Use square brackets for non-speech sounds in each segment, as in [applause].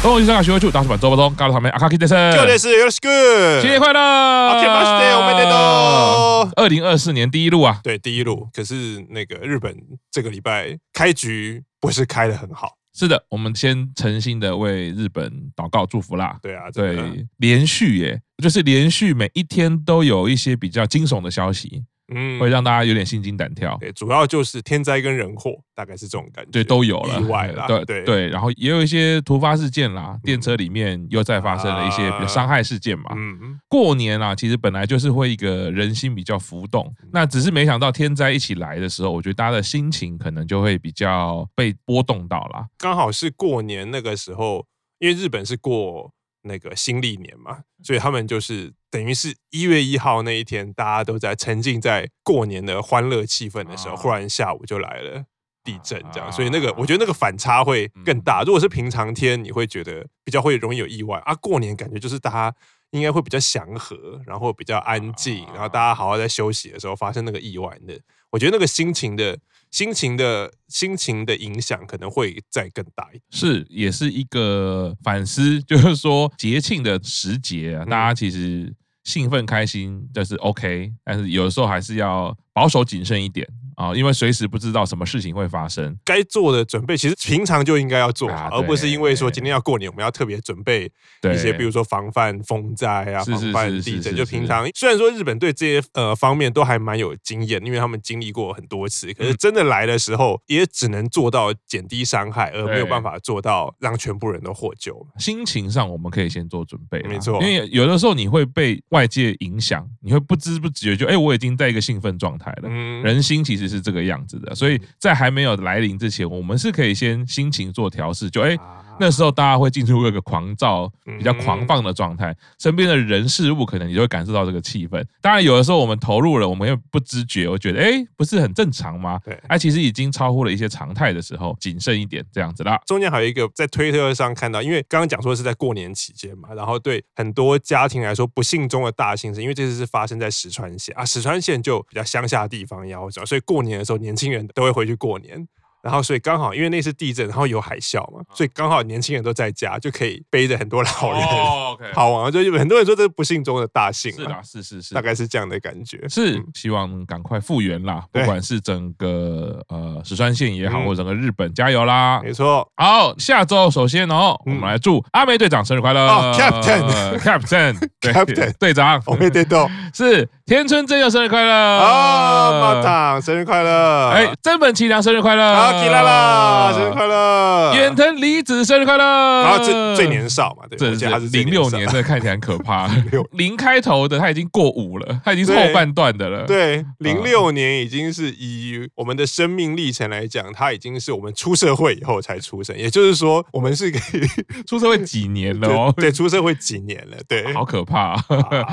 欢迎收看徐汇处大叔版周报中，高楼旁边阿卡基先生，旧的是 Yours Good，新年快乐！明けましておめでとう。二零二四年第一路啊，对，第一路。可是那个日本这个礼拜开局不是开得很好。 是的，我们先诚心的为日本祷告祝福啦。对啊，对，连续耶，就是连续每一天都有一些比较惊悚的消息。嗯，会让大家有点心惊胆跳。对，主要就是天灾跟人祸，大概是这种感觉。对，都有了。意外啦，对对对。然后也有一些突发事件啦，电车里面又再发生了一些比较伤害事件嘛。嗯嗯。过年啊，其实本来就是会一个人心比较浮动，那只是没想到天灾一起来的时候，我觉得大家的心情可能就会比较被波动到啦。刚好是过年那个时候，因为日本是过。那个新历年嘛，所以他们就是等于是一月一号那一天，大家都在沉浸在过年的欢乐气氛的时候，忽然下午就来了地震，这样，所以那个我觉得那个反差会更大。如果是平常天，你会觉得比较会容易有意外啊。过年感觉就是大家应该会比较祥和，然后比较安静，然后大家好好在休息的时候发生那个意外的，我觉得那个心情的。心情的心情的影响可能会再更大一点，是也是一个反思，就是说节庆的时节啊，大家其实兴奋开心这是 OK，但是有的时候还是要保守谨慎一点。啊，因为随时不知道什么事情会发生，该做的准备其实平常就应该要做好，而不是因为说今天要过年，我们要特别准备一些，比如说防范风灾啊，防范地震。就平常虽然说日本对这些呃方面都还蛮有经验，因为他们经历过很多次，可是真的来的时候，也只能做到减低伤害，而没有办法做到让全部人都获救。心情上我们可以先做准备，没错，因为有的时候你会被外界影响，你会不知不觉就哎，我已经在一个兴奋状态了。嗯人心其实。是这个样子的，所以在还没有来临之前，我们是可以先心情做调试，就哎。那时候大家会进入一个狂躁、比较狂放的状态，身边的人事物可能你就会感受到这个气氛。当然，有的时候我们投入了，我们又不知觉，我觉得哎，不是很正常吗？对，哎，其实已经超乎了一些常态的时候，谨慎一点这样子啦。中间还有一个在推特上看到，因为刚刚讲说是在过年期间嘛，然后对很多家庭来说，不幸中的大幸是因为这次是发生在石川县啊，石川县就比较乡下的地方，然后所以过年的时候，年轻人都会回去过年。然后，所以刚好因为那次地震，然后有海啸嘛，所以刚好年轻人都在家，就可以背着很多老人 [laughs] 好玩。就很多人说这是不幸中的大幸。是的，是是是，大概是这样的感觉。是希望赶快复原啦，不管是整个呃石川县也好，或者整个日本加油啦。没错。好，下周首先哦，我们来祝阿梅队长生日快乐。，Captain，Captain，Captain，队长，我们队长是天村真佑生日快乐啊，生日快乐。哎，真本齐良生日快乐。好起来了，生日快乐！远藤离子生日快乐！然后最最年少嘛，对，这是零六年，这看起来很可怕。[laughs] 零开头的他已经过五了，他已经是后半段的了。对，零六年已经是以我们的生命历程来讲，他已经是我们出社会以后才出生，也就是说，我们是可以出社会几年了哦？[laughs] 对，出社会几年了？对，好可怕。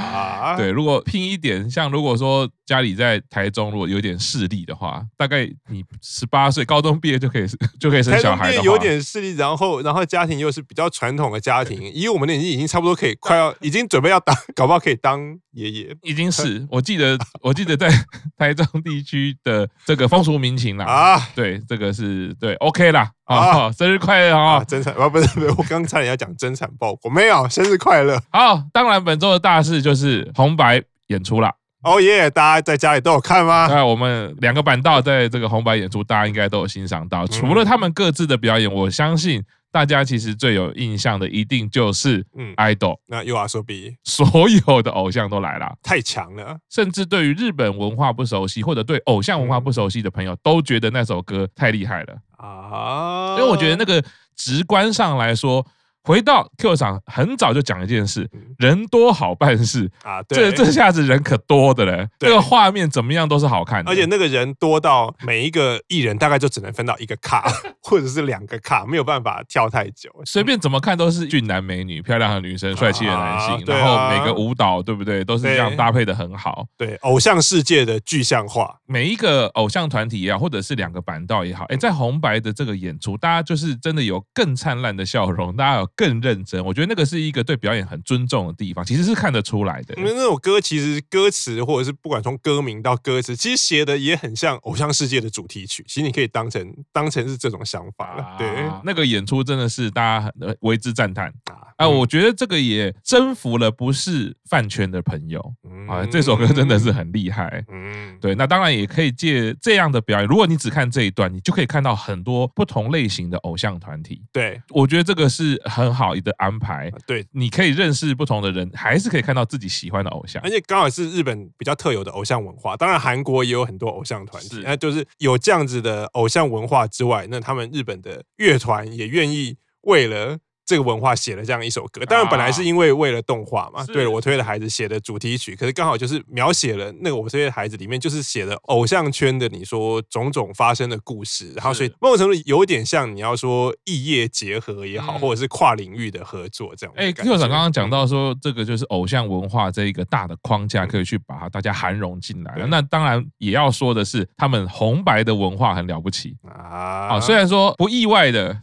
[laughs] 对，如果拼一点，像如果说家里在台中，如果有点势力的话，大概你十八岁高中。毕业就可以 [laughs] 就可以生小孩的，有点势力，然后然后家庭又是比较传统的家庭，以我们的年纪已经差不多可以快要已经准备要当，搞不好可以当爷爷，已经是我记得 [laughs] 我记得在 [laughs] 台中地区的这个风俗民情啦啊，对，这个是对 OK 啦啊，生日快乐啊，真惨啊，不是不是，我刚差点要讲真惨报国，没有生日快乐。好，当然本周的大事就是红白演出啦。哦耶！大家在家里都有看吗？那，我们两个板道在这个红白演出，大家应该都有欣赏到。除了他们各自的表演，我相信大家其实最有印象的，一定就是嗯，idol。那 YOASOBI，所有的偶像都来了，太强了。甚至对于日本文化不熟悉，或者对偶像文化不熟悉的朋友，都觉得那首歌太厉害了啊！因为我觉得那个直观上来说。回到 Q 场，很早就讲一件事，人多好办事啊。对，这这下子人可多的嘞，这个画面怎么样都是好看的。而且那个人多到每一个艺人大概就只能分到一个卡，[laughs] 或者是两个卡，没有办法跳太久。随便怎么看都是俊男美女、漂亮的女生、帅气的男性，然后每个舞蹈对不对，都是这样搭配的很好。对，偶像世界的具象化，每一个偶像团体也好，或者是两个板道也好，哎，在红白的这个演出，大家就是真的有更灿烂的笑容，大家有更认真。我觉得那个是一个对表演很尊重的地方，其实是看得出来的。因为那首歌其实歌词或者是不管从歌名到歌词，其实写的也很像偶像世界的主题曲。其实你可以当成当成是这种想法了。对，那个演出真的是大家很为之赞叹啊！啊，我觉得这个也征服了不是饭圈的朋友啊。这首歌真的是很厉害。嗯，对，那当然也可以借这样的表演，如果你只看这一段，你就可以看到很多不同类型的偶像团体。对，我觉得这个是很好的安排。对，你可以认识不同的人，还是可以看到自己喜欢的偶像，而且刚好是日本比较特有的偶像文化。当然，韩国也有很多偶像团体，那就是有这样子的偶像文化之外，那他们日本的乐团也愿意为了。这个文化写了这样一首歌，当然本来是因为为了动画嘛，对了，我推的孩子写的主题曲，可是刚好就是描写了那个我推的孩子里面就是写的偶像圈的你说种种发生的故事，然后所以某种程度有点像你要说异业结合也好，或者是跨领域的合作这样。哎，Q 长刚刚讲到说这个就是偶像文化这一个大的框架可以去把大家涵容进来了，那当然也要说的是他们红白的文化很了不起。啊，虽然说不意外的，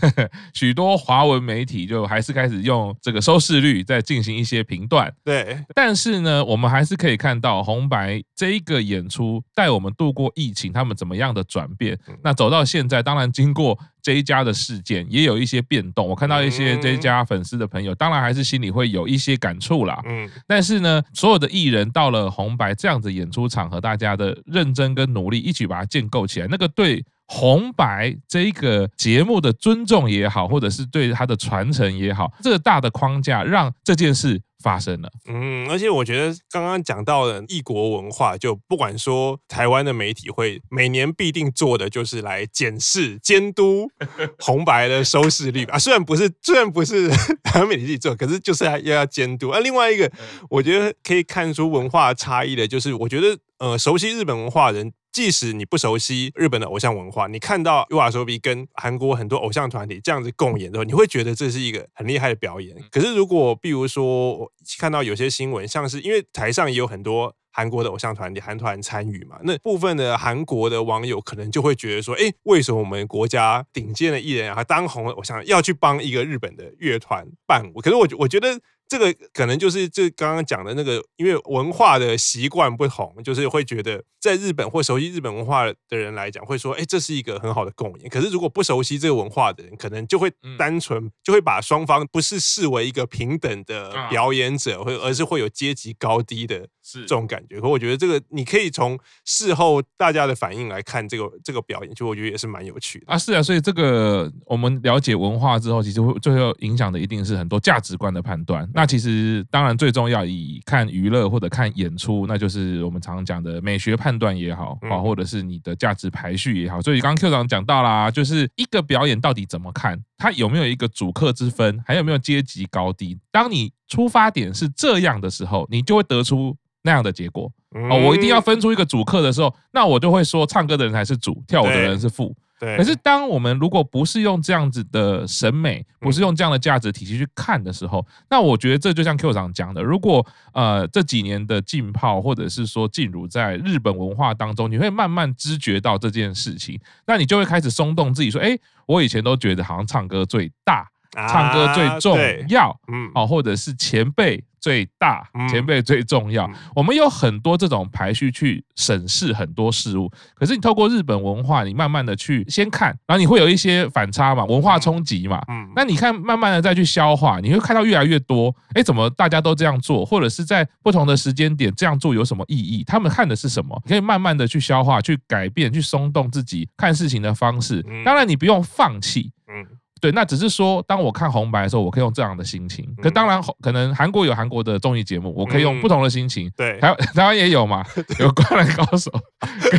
[laughs] 许多华文媒。媒体就还是开始用这个收视率在进行一些评断，对。但是呢，我们还是可以看到红白这一个演出带我们度过疫情，他们怎么样的转变。那走到现在，当然经过这一家的事件，也有一些变动。我看到一些这一家粉丝的朋友，当然还是心里会有一些感触啦。嗯。但是呢，所有的艺人到了红白这样子演出场合，大家的认真跟努力，一起把它建构起来，那个对。红白这一个节目的尊重也好，或者是对它的传承也好，这个大的框架让这件事发生了。嗯，而且我觉得刚刚讲到的异国文化，就不管说台湾的媒体会每年必定做的，就是来检视、监督 [laughs] 红白的收视率啊。[laughs] 虽然不是，虽然不是 [laughs] 台湾媒体自己做，可是就是要要监督。啊，另外一个我觉得可以看出文化差异的，就是我觉得呃，熟悉日本文化的人。即使你不熟悉日本的偶像文化，你看到 YOASOBI 跟韩国很多偶像团体这样子共演的时候，你会觉得这是一个很厉害的表演。可是如果比如说我看到有些新闻，像是因为台上也有很多韩国的偶像团体韩团参与嘛，那部分的韩国的网友可能就会觉得说，哎，为什么我们国家顶尖的艺人啊，当红的偶像要去帮一个日本的乐团伴舞？可是我我觉得。这个可能就是这刚刚讲的那个，因为文化的习惯不同，就是会觉得在日本或熟悉日本文化的人来讲，会说，哎，这是一个很好的共演。可是如果不熟悉这个文化的人，可能就会单纯就会把双方不是视为一个平等的表演者，会而是会有阶级高低的这种感觉。可我觉得这个你可以从事后大家的反应来看，这个这个表演，就我觉得也是蛮有趣的啊。是啊，所以这个我们了解文化之后，其实会最后影响的一定是很多价值观的判断。那其实当然最重要，以看娱乐或者看演出，那就是我们常常讲的美学判断也好啊，或者是你的价值排序也好。所以刚刚 Q 长讲到啦，就是一个表演到底怎么看，它有没有一个主客之分，还有没有阶级高低？当你出发点是这样的时候，你就会得出那样的结果。哦，我一定要分出一个主客的时候，那我就会说，唱歌的人才是主，跳舞的人是副。可是，当我们如果不是用这样子的审美，不是用这样的价值体系去看的时候，那我觉得这就像 Q 长讲的，如果呃这几年的浸泡，或者是说进入在日本文化当中，你会慢慢知觉到这件事情，那你就会开始松动自己说，哎，我以前都觉得好像唱歌最大。唱歌最重要，嗯，哦，或者是前辈最大，前辈最重要。我们有很多这种排序去审视很多事物，可是你透过日本文化，你慢慢的去先看，然后你会有一些反差嘛，文化冲击嘛，嗯，那你看慢慢的再去消化，你会看到越来越多，哎，怎么大家都这样做，或者是在不同的时间点这样做有什么意义？他们看的是什么？你可以慢慢的去消化，去改变，去松动自己看事情的方式。当然，你不用放弃，嗯。对，那只是说，当我看红白的时候，我可以用这样的心情。可当然，可能韩国有韩国的综艺节目，我可以用不同的心情。对，台台湾也有嘛，[laughs] 有灌篮高手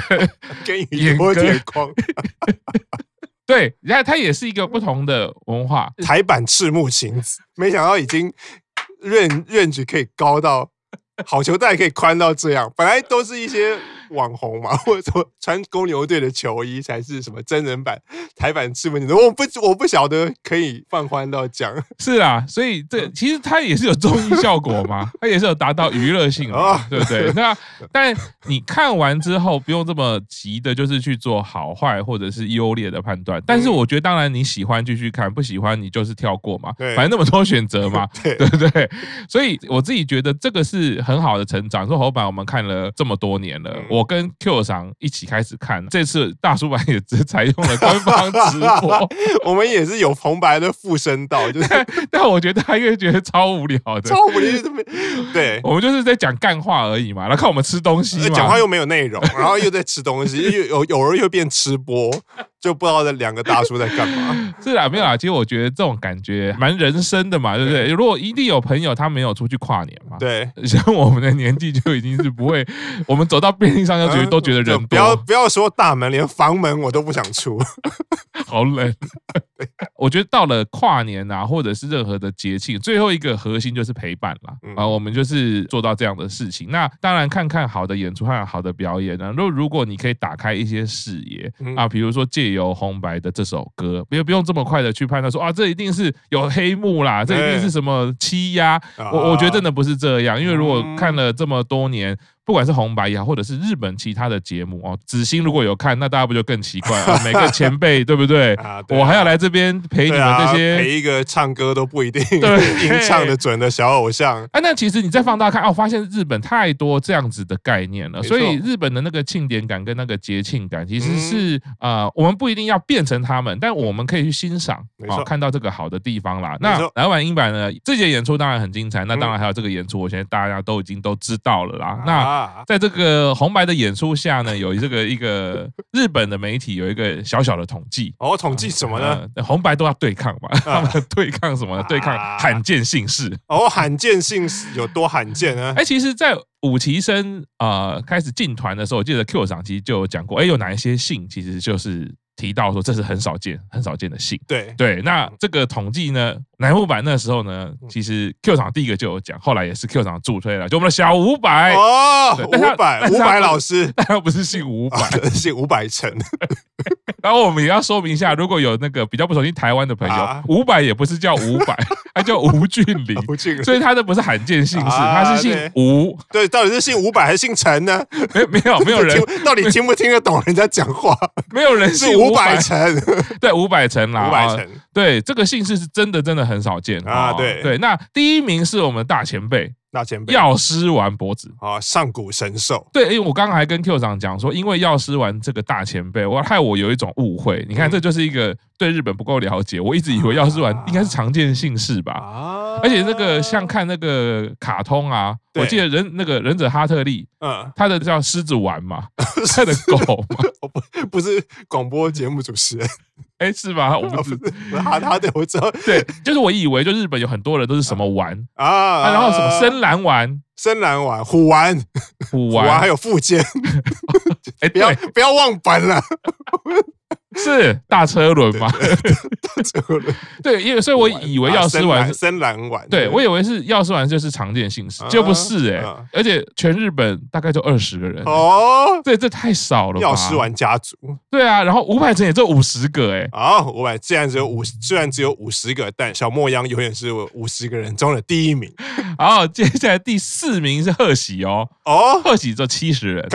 跟跟宇多田光。[laughs] 对，然后它也是一个不同的文化。[laughs] 台版赤木晴子，没想到已经 range 可以高到好球带可以宽到这样，本来都是一些。网红嘛，[laughs] 或者说穿公牛队的球衣才是什么真人版台版赤木晴子，我不我不晓得可以放宽到讲是啊，所以这其实它也是有综艺效果嘛，[laughs] 它也是有达到娱乐性啊，对不对？那 [laughs] 但你看完之后不用这么急的，就是去做好坏或者是优劣的判断。但是我觉得，当然你喜欢继续看，不喜欢你就是跳过嘛，反正那么多选择嘛，对不对？所以我自己觉得这个是很好的成长。说侯版我们看了这么多年了。我跟 Q 上一起开始看，这次大叔版也只采用了官方直播，[laughs] 我们也是有红白的附身到，[laughs] 就是，但我觉得他越觉得超无聊的，超无聊，对，我们就是在讲干话而已嘛，然后看我们吃东西，讲话又没有内容，然后又在吃东西，又有偶尔又变吃播。就不知道这两个大叔在干嘛。[laughs] 是啊，没有啊。其实我觉得这种感觉蛮人生的嘛，对不对？如果一定有朋友他没有出去跨年嘛，对，[laughs] 像我们的年纪就已经是不会，我们走到便利商店就觉得都觉得人多。不要不要说大门，连房门我都不想出，[laughs] 好冷。我觉得到了跨年啊，或者是任何的节庆，最后一个核心就是陪伴啦。啊，我们就是做到这样的事情。那当然，看看好的演出，还有好的表演呢。如如果你可以打开一些视野啊，比如说借。有红白的这首歌，不不用这么快的去判断说啊，这一定是有黑幕啦，这一定是什么欺压。我我觉得真的不是这样，因为如果看了这么多年。不管是红白也好，或者是日本其他的节目哦，子欣如果有看，那大家不就更奇怪了？[laughs] 每个前辈对不对？啊，对啊，我还要来这边陪你们这些，陪一个唱歌都不一定 [laughs] 音 [laughs] 唱的准的小偶像。哎，那其实你再放大看哦，发现日本太多这样子的概念了，所以日本的那个庆典感跟那个节庆感，其实是呃，我们不一定要变成他们，但我们可以去欣赏啊，看到这个好的地方啦。那来晚英版呢，这节演出当然很精彩，那当然还有这个演出，我现在大家都已经都知道了啦。那在这个红白的演出下呢，有这个一个日本的媒体有一个小小的统计哦，统计什么呢？红白都要对抗嘛，[laughs] 他们对抗什么？对抗罕见姓氏哦，罕见姓氏有多罕见呢？哎，其实，在五期生啊开始进团的时候，我记得 Q 长其实就有讲过，哎，有哪一些姓其实就是。提到说这是很少见、很少见的姓，对。对。那这个统计呢，乃木坂那时候呢，其实 Q 厂第一个就有讲，后来也是 Q 厂助推了，就我们的小五百。哦，五百五百老师，[laughs] 但他不是姓五百，[laughs] 姓五百成。[laughs] 然后我们也要说明一下，如果有那个比较不熟悉台湾的朋友，伍佰也不是叫伍佰，[laughs] 他叫吴俊霖，所以他的不是罕见姓氏，他是姓吴。对，到底是姓伍佰还是姓陈呢？没没有没有人，[laughs] 到底听不听得懂人家讲话？没有人姓。伍佰陈，对，伍佰陈啦，伍佰陈，对，这个姓氏是真的，真的很少见啊。对对，那第一名是我们大前辈。大前辈药师丸博子啊，上古神兽。对，因为我刚刚还跟 Q 长讲说，因为药师丸这个大前辈，我害我有一种误会。你看，这就是一个对日本不够了解。我一直以为药师丸应该是常见姓氏吧？啊，而且那个像看那个卡通啊，我记得忍那个忍者哈特利，嗯，他的叫狮子丸嘛，[laughs] 他的狗嘛，[laughs] 不不是广播节目主持人。[laughs] 哎，是吗？我不知，[laughs] 他他对我知道，对，就是我以为就日本有很多人都是什么丸啊，然后什么深蓝丸、深蓝丸、虎丸、虎丸，还有附件。[laughs] 哎，[laughs] 不要不要忘本了。是大车轮吗？[laughs] 大车轮，对，因为所以我以为药师丸深蓝丸，对我以为是药师丸就是常见姓氏，就不是哎，而且全日本大概就二十个人哦，对，这太少了。药师丸家族，对啊，然后伍佰成也就五十个哎，啊，伍佰既然只有五，虽然只有五十个，但小莫央永远是五十个人中的第一名。好，接下来第四名是贺喜哦，哦，贺喜做七十人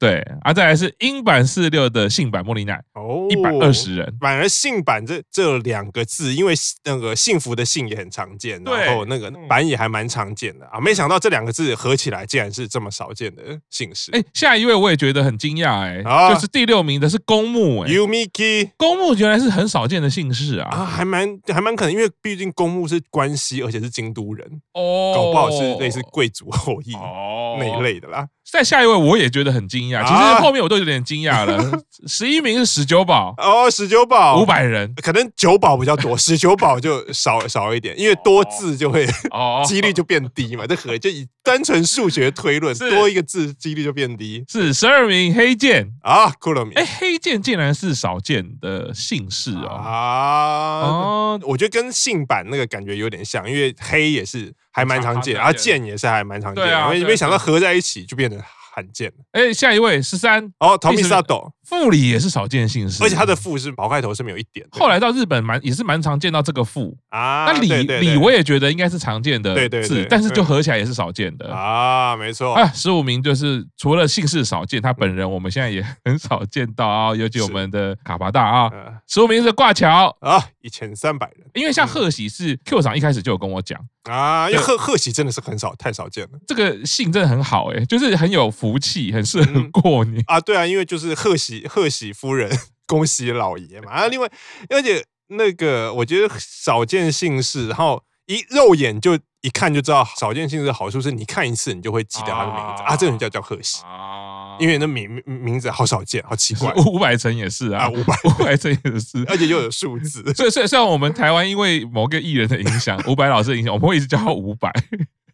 对，啊，再来是英版四六的幸坂茉莉奈，哦。一百二十人，反而幸坂这这两个字，因为那个幸福的幸也很常见，然后那个版也还蛮常见的啊。没想到这两个字合起来，竟然是这么少见的姓氏。哎，下一位我也觉得很惊讶，哎，就是第六名的是公木，哎，Yumiki，公木原来是很少见的姓氏啊，啊，还蛮还蛮可能，因为毕竟公木是关西，而且是京都人，哦，搞不好是类似贵族后裔哦那一类的啦。再下一位我也觉得很惊讶，其实后面我都有点惊讶了。[laughs] 十一名是史九宝哦，史九宝五百人，可能九宝比较多，史九宝就少少一点，因为多字就会哦，[laughs] 几率就变低嘛。这和就以单纯数学推论，多一个字几率就变低。是十二名黑剑啊，库洛米。哎，黑剑竟然是少见的姓氏哦啊哦，我觉得跟姓版那个感觉有点像，因为黑也是还蛮常见，然后键也是还蛮常见，因为，没想到合在一起就变得。罕见哎，下一位十三。哦，Tomisato 傅里也是少见姓氏，而且他的副是宝盖头是没有一点。后来到日本蛮也是蛮常见到这个副啊，那李李我也觉得应该是常见的字，但是就合起来也是少见的。啊，没错。啊。十五名就是除了姓氏少见，他本人我们现在也很少见到啊，尤其我们的卡巴大啊。十五名是挂桥。啊，一千三百人，因为像贺喜是 Q 长一开始就有跟我讲。啊，因为贺贺喜真的是很少太少见了，这个姓真的很好哎，就是很有福气，很适合过年啊。对啊，因为就是贺喜贺喜夫人。恭喜老爷嘛！啊，另外，而且那个，我觉得少见姓氏，然后一肉眼就一看就知道少见姓氏的好处是，你看一次你就会记得他的名字啊，啊，这个人叫叫贺喜啊，因为那名名字好少见，好奇怪。[laughs] 五百层也是啊，五百 [laughs] 五百层也是，[laughs] 而且又有数字。所以，所以，虽然我们台湾因为某个艺人的影响，伍佰老师的影响，我们会一直叫他伍佰，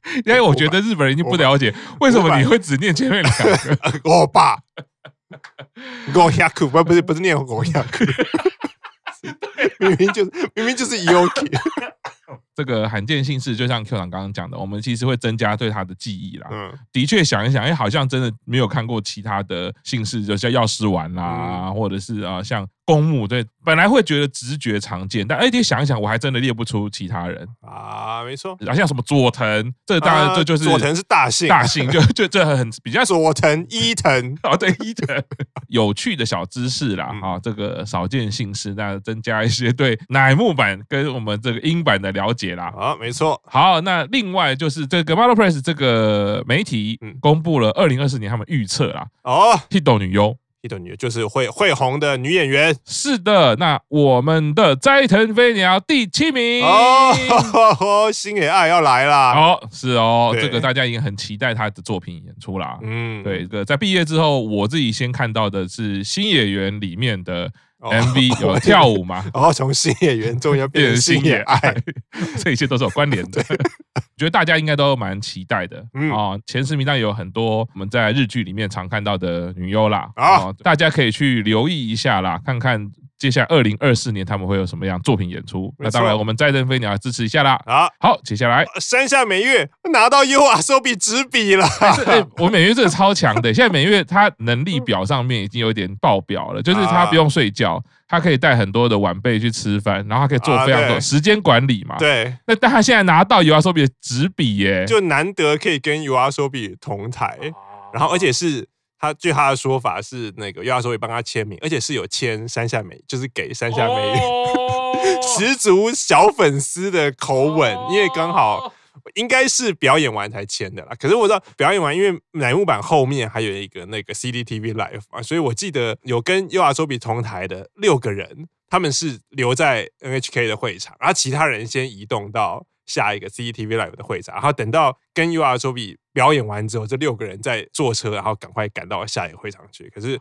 [laughs] 因为我觉得日本人已经不了解为什么你会只念前面两个。我爸。狗牙库不不是不是念狗牙库，明明就是明明就是 Yoki。这个罕见姓氏，就像 Q 长刚刚讲的，我们其实会增加对他的记忆啦。嗯，的确想一想，哎，好像真的没有看过其他的姓氏，就像药师丸啦，或者是啊像。公墓对，本来会觉得直觉常见，但哎，你想一想，我还真的列不出其他人啊，没错，好像什么佐藤，这当然这就是佐藤是大姓，大姓就就这很比较佐藤伊藤 [laughs] 哦，对伊藤，有趣的小知识啦啊，这个少见姓氏，那增加一些对乃木坂跟我们这个英版的了解啦啊，没错，好，那另外就是这个 Model Press 这个媒体公布了二零二四年他们预测啦哦，Hito 女优。的女优就是会会红的女演员，是的。那我们的斋藤飞鸟第七名哦，[laughs] 星野爱要来啦。哦，是哦，对这个大家已经很期待她的作品演出啦。嗯，对，这个在毕业之后，我自己先看到的是新演员里面的。MV 有跳舞嘛？然 [laughs] 后从新演员终于要变成星野爱，[laughs] 这一切都是有关联的。[laughs] 我觉得大家应该都蛮期待的啊！前十名单有很多我们在日剧里面常看到的女优啦啊，大家可以去留意一下啦，看看。接下来二零二四年他们会有什么样作品演出？那当然，我们斋藤飞鸟要支持一下啦。好，好，接下来山下美月拿到 YOASOBI 纸笔了。我美月真的超强的，现在美月她能力表上面已经有点爆表了，就是她不用睡觉，她可以带很多的晚辈去吃饭，然后她可以做非常多时间管理嘛。对。那但她现在拿到 YOASOBI 的纸笔耶，就难得可以跟 YOASOBI 同台，然后而且是。他据他的说法是那个 YOASOBI 帮他签名，而且是有签山下美，就是给山下美月，[laughs] 十足小粉丝的口吻，因为刚好应该是表演完才签的啦。可是我知道表演完，因为乃木坂后面还有一个那个 CDTV Live 嘛，所以我记得有跟 YOASOBI 同台的六个人，他们是留在 NHK 的会场，然后其他人先移动到。下一个 CCTV Live 的会场，然后等到跟 U R Zobi 表演完之后，这六个人再坐车，然后赶快赶到下一个会场去。可是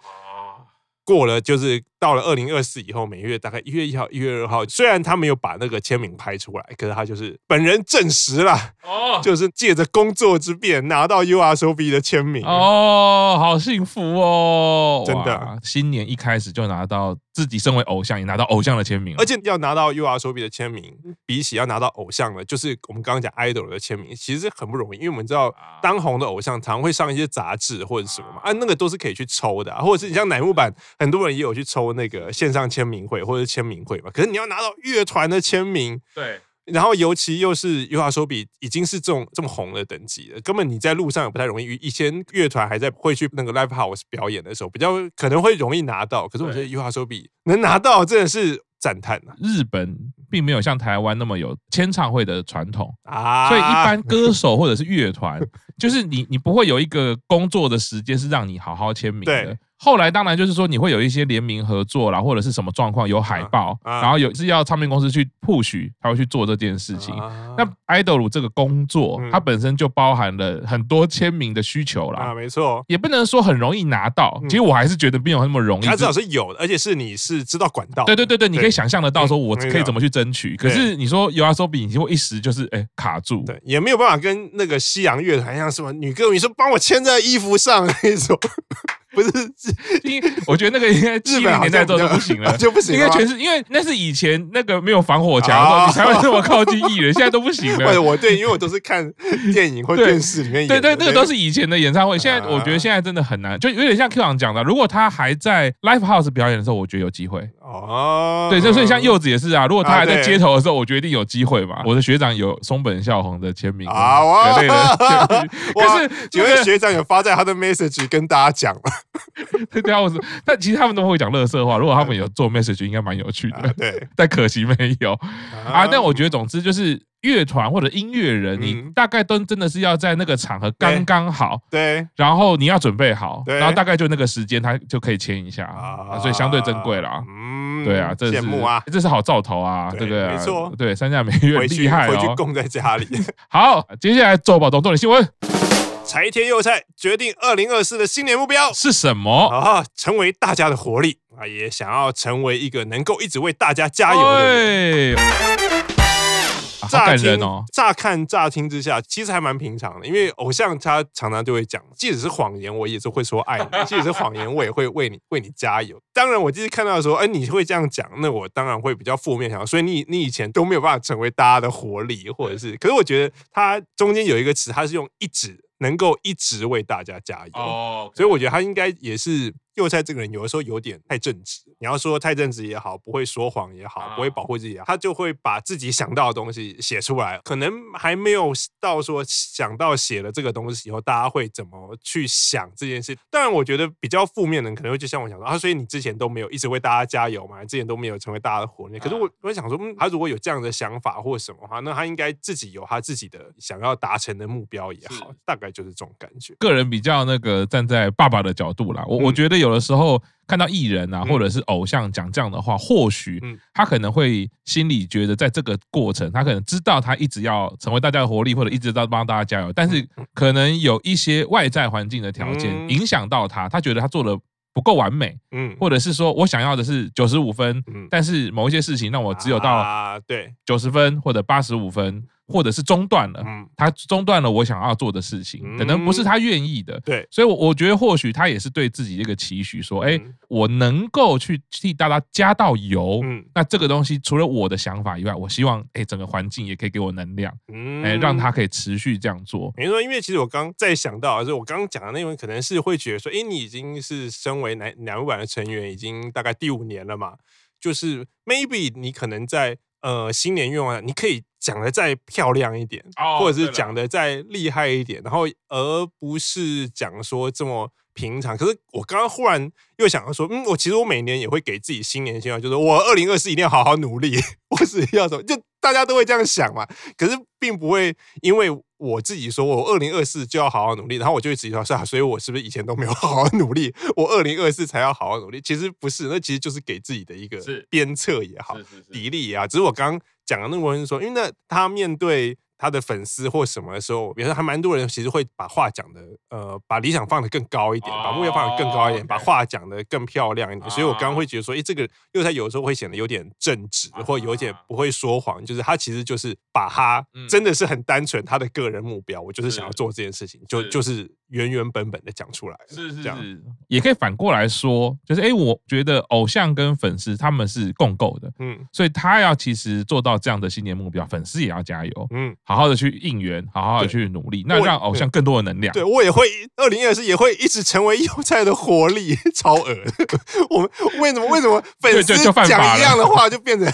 过了，就是到了二零二四以后，每月大概一月一号、一月二号，虽然他没有把那个签名拍出来，可是他就是本人证实了，哦，就是借着工作之便拿到 YOASOBI 的签名。哦，好幸福哦，真的，新年一开始就拿到。自己身为偶像，也拿到偶像的签名，而且要拿到 YOASOBI 的签名，比起要拿到偶像的，就是我们刚刚讲 idol 的签名，其实很不容易。因为我们知道，当红的偶像常会上一些杂志或者什么嘛，啊，那个都是可以去抽的，或者是你像乃木坂，很多人也有去抽那个线上签名会或者签名会嘛。可是你要拿到乐团的签名，对。然后尤其又是 YOASOBI 已经是这种这么红的等级了，根本你在路上也不太容易。以前乐团还在会去那个 live house 表演的时候，比较可能会容易拿到。可是我觉得 YOASOBI 能拿到真的是赞叹啊！日本并没有像台湾那么有签唱会的传统啊，所以一般歌手或者是乐团，[laughs] 就是你你不会有一个工作的时间是让你好好签名的。后来当然就是说，你会有一些联名合作啦，或者是什么状况有海报，啊啊、然后有是要唱片公司去 push，他会去做这件事情。啊、那 idol 这个工作，嗯、它本身就包含了很多签名的需求啦。啊，没错，也不能说很容易拿到。嗯、其实我还是觉得没有那么容易。它至少是有的，而且是你是知道管道。对对对对，你可以想象得到说我可以怎么去争取。可是你说 YOASOBI，你会一时就是哎卡住，对，也没有办法跟那个西洋乐团一样，什么女歌迷说帮我签在衣服上那种。不是，[laughs] 因我觉得那个应该七零年代之后 [laughs] 就不行了，就不行。应该全是因为那是以前那个没有防火墙的时候，你才会这么靠近艺人，[laughs] 现在都不行了。我对，因为我都是看电影或电视里面演。对对，那个都是以前的演唱会。现在我觉得现在真的很难，就有点像 Q 长讲的，如果他还在 Live House 表演的时候，我觉得有机会。哦，对，所以像柚子也是啊，如果他还在街头的时候，我觉得一定有机会嘛。我的学长有松本孝宏的签名啊，之类的。可是几位学长有发在他的 message 跟大家讲了。[laughs] 对啊，我说，但其实他们都会讲乐色话。如果他们有做 message，应该蛮有趣的。啊、对，但可惜没有啊。但我觉得，总之就是乐团或者音乐人，嗯、你大概都真的是要在那个场合刚刚好，对，然后你要准备好，然后大概就那个时间，他就可以签一下啊，所以相对珍贵啦。嗯，对啊，这是羡慕啊，这是好兆头啊，对不对？没错，对，三下美月厉害哦，回去供在家里。[laughs] 好，接下来周报中重点新闻。柴田佑菜决定二零二四的新年目标是什么？啊，成为大家的活力啊，也想要成为一个能够一直为大家加油的人。乍听哦，乍看乍听之下，其实还蛮平常的。因为偶像他常常就会讲，即使是谎言，我也是会说爱你；即使是谎言，我也会为你为你加油。当然，我就是看到说，哎，你会这样讲，那我当然会比较负面想。所以你你以前都没有办法成为大家的活力，或者是，可是我觉得他中间有一个词，他是用一直。能够一直为大家加油，oh, okay. 所以我觉得他应该也是。祐菜这个人有的时候有点太正直，你要说太正直也好，不会说谎也好，不会保护自己也好，他就会把自己想到的东西写出来，可能还没有到说想到写了这个东西以后，大家会怎么去想这件事。当然，我觉得比较负面的可能会就像我想说啊，所以你之前都没有一直为大家加油嘛，之前都没有成为大家的活力。可是我我想说，嗯，他如果有这样的想法或什么的话，那他应该自己有他自己的想要达成的目标也好，大概就是这种感觉。个人比较那个站在爸爸的角度啦，我我觉得有的时候。看到艺人啊，或者是偶像讲这样的话，或许他可能会心里觉得，在这个过程，他可能知道他一直要成为大家的活力，或者一直在帮大家加油，但是可能有一些外在环境的条件影响到他，他觉得他做的不够完美，嗯，或者是说我想要的是九十五分，但是某一些事情让我只有到啊，对，九十分或者八十五分。或者是中断了，他中断了我想要做的事情，可能不是他愿意的。对，所以，我我觉得或许他也是对自己一个期许，说，哎，我能够去替大家加到油，嗯那这个东西除了我的想法以外，我希望，哎，整个环境也可以给我能量，嗯哎，让他可以持续这样做。没错，因为其实我刚在想到，就是我刚刚讲的那位，可能是会觉得说，哎，你已经是身为乃乃木坂的成员，已经大概第五年了嘛，就是 maybe 你可能在。呃，新年愿望，你可以讲的再漂亮一点，或者是讲的再厉害一点，然后而不是讲说这么平常。可是我刚刚忽然又想到说，嗯，我其实我每年也会给自己新年希望，就是我二零二四一定要好好努力，[laughs] 我是要什么就。大家都会这样想嘛，可是并不会因为我自己说我二零二四就要好好努力，然后我就会自己说是啊，所以我是不是以前都没有好好努力，我二零二四才要好好努力？其实不是，那其实就是给自己的一个鞭策也好，砥砺也好。只是我刚刚讲的那个人说，因为那他面对。他的粉丝或什么的时候，比如说还蛮多人其实会把话讲的，呃，把理想放得更高一点，把目标放得更高一点，把话讲得更漂亮一点。所以我刚刚会觉得说，诶，这个因为他有时候会显得有点正直，或有点不会说谎，就是他其实就是把他真的是很单纯他的个人目标，我就是想要做这件事情，就就是原原本本的讲出来。是是是，也可以反过来说，就是诶，我觉得偶像跟粉丝他们是共构的，嗯，所以他要其实做到这样的新年目标，粉丝也要加油，嗯。好好的去应援，好好的去努力，那让偶像更多的能量。对，我也会，二零二四也会一直成为优菜的活力，[laughs] 超恶。[laughs] 我们为什么为什么粉丝讲一样的话就变成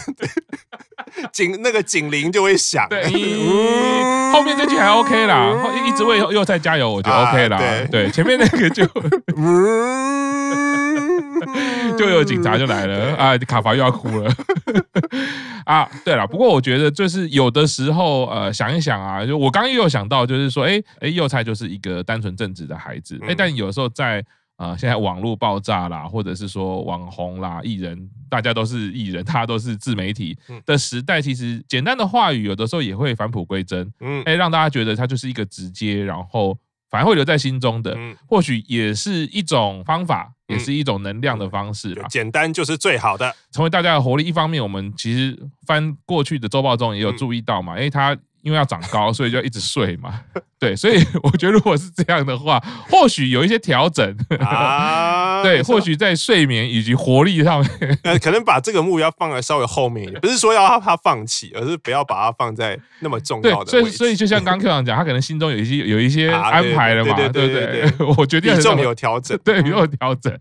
[laughs] 警那个警铃就会响？对，[laughs] 后面这句还 OK 啦，一直为祐菜加油，我觉得 OK 啦。对，前面那个就。[laughs] 就有警察就来了啊！卡法又要哭了 [laughs] 啊！对了，不过我觉得就是有的时候呃，想一想啊，就我刚刚又有想到，就是说，哎哎，幼菜就是一个单纯正直的孩子，哎，但有时候在啊，现在网络爆炸啦，或者是说网红啦、艺人，大家都是艺人，大家都是自媒体的时代，其实简单的话语有的时候也会返璞归真，嗯，哎，让大家觉得它就是一个直接，然后反而会留在心中的，或许也是一种方法，也是一种能量的方式吧。简单就是最好的，成为大家的活力。一方面，我们其实翻过去的周报中也有注意到嘛，哎，他。因为要长高，所以就要一直睡嘛。对，所以我觉得如果是这样的话，或许有一些调整。啊，对，或许在睡眠以及活力上面，呃，可能把这个目标放在稍微后面一点，不是说要他放弃，而是不要把它放在那么重要的。所以，所以就像刚刚 Q 长讲，他可能心中有一些有一些安排了嘛，对对对，[laughs] 我决定比重有调整，对，有调整。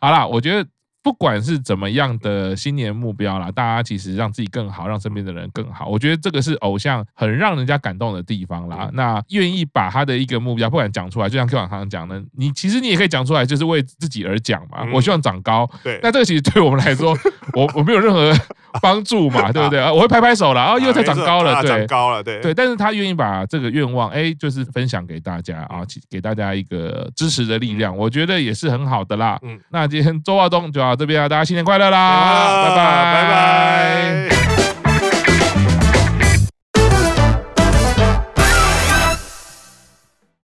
好啦，我觉得。不管是怎么样的新年目标啦，大家其实让自己更好，让身边的人更好，我觉得这个是偶像很让人家感动的地方啦。那愿意把他的一个目标，不管讲出来，就像 Q 长刚刚讲的，你其实你也可以讲出来，就是为自己而讲嘛。我希望长高，对，那这个其实对我们来说，[laughs] 我我没有任何帮助嘛，对不对？我会拍拍手了，哦，又才长高了，对，长高了，对，对。但是他愿意把这个愿望，哎，就是分享给大家啊，给大家一个支持的力量，我觉得也是很好的啦。嗯，那今天周华东就到这边啊，大家新年快乐啦！拜拜，拜拜。